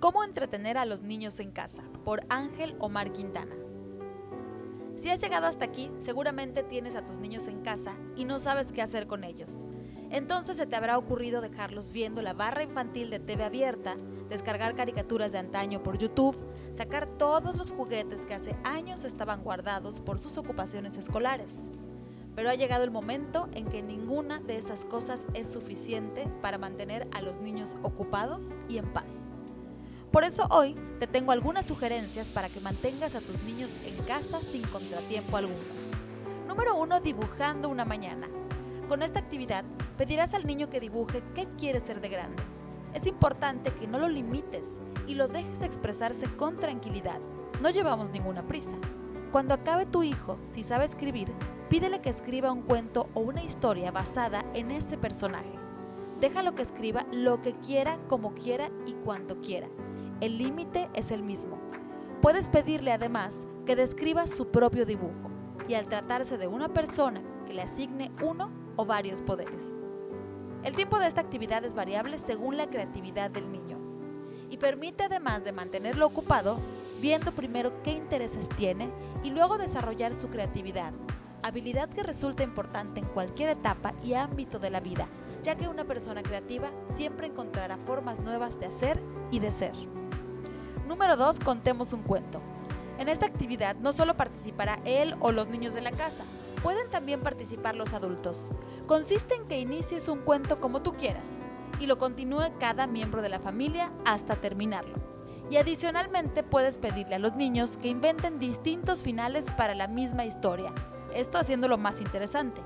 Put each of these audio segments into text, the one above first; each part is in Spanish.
Cómo entretener a los niños en casa, por Ángel Omar Quintana. Si has llegado hasta aquí, seguramente tienes a tus niños en casa y no sabes qué hacer con ellos. Entonces se te habrá ocurrido dejarlos viendo la barra infantil de TV abierta, descargar caricaturas de antaño por YouTube, sacar todos los juguetes que hace años estaban guardados por sus ocupaciones escolares. Pero ha llegado el momento en que ninguna de esas cosas es suficiente para mantener a los niños ocupados y en paz. Por eso hoy te tengo algunas sugerencias para que mantengas a tus niños en casa sin contratiempo alguno. Número 1. Dibujando una mañana. Con esta actividad pedirás al niño que dibuje qué quiere ser de grande. Es importante que no lo limites y lo dejes expresarse con tranquilidad. No llevamos ninguna prisa. Cuando acabe tu hijo, si sabe escribir, pídele que escriba un cuento o una historia basada en ese personaje. Déjalo que escriba lo que quiera, como quiera y cuanto quiera el límite es el mismo. Puedes pedirle además que describa su propio dibujo y al tratarse de una persona que le asigne uno o varios poderes. El tiempo de esta actividad es variable según la creatividad del niño y permite además de mantenerlo ocupado, viendo primero qué intereses tiene y luego desarrollar su creatividad, habilidad que resulta importante en cualquier etapa y ámbito de la vida, ya que una persona creativa siempre encontrará formas nuevas de hacer y de ser. Número 2. Contemos un cuento. En esta actividad no solo participará él o los niños de la casa, pueden también participar los adultos. Consiste en que inicies un cuento como tú quieras y lo continúe cada miembro de la familia hasta terminarlo. Y adicionalmente puedes pedirle a los niños que inventen distintos finales para la misma historia, esto haciéndolo más interesante.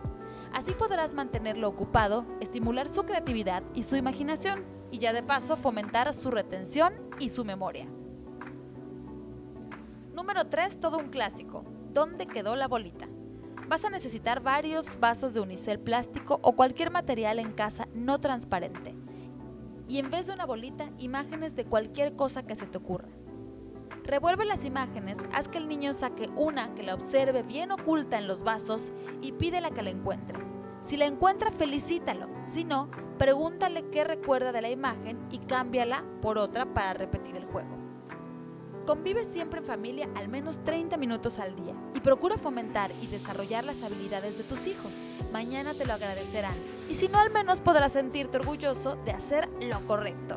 Así podrás mantenerlo ocupado, estimular su creatividad y su imaginación, y ya de paso fomentar su retención y su memoria. Número 3, todo un clásico. ¿Dónde quedó la bolita? Vas a necesitar varios vasos de unicel plástico o cualquier material en casa no transparente. Y en vez de una bolita, imágenes de cualquier cosa que se te ocurra. Revuelve las imágenes, haz que el niño saque una que la observe bien oculta en los vasos y pídela que la encuentre. Si la encuentra, felicítalo. Si no, pregúntale qué recuerda de la imagen y cámbiala por otra para repetir el juego. Convive siempre en familia al menos 30 minutos al día y procura fomentar y desarrollar las habilidades de tus hijos. Mañana te lo agradecerán y si no al menos podrás sentirte orgulloso de hacer lo correcto.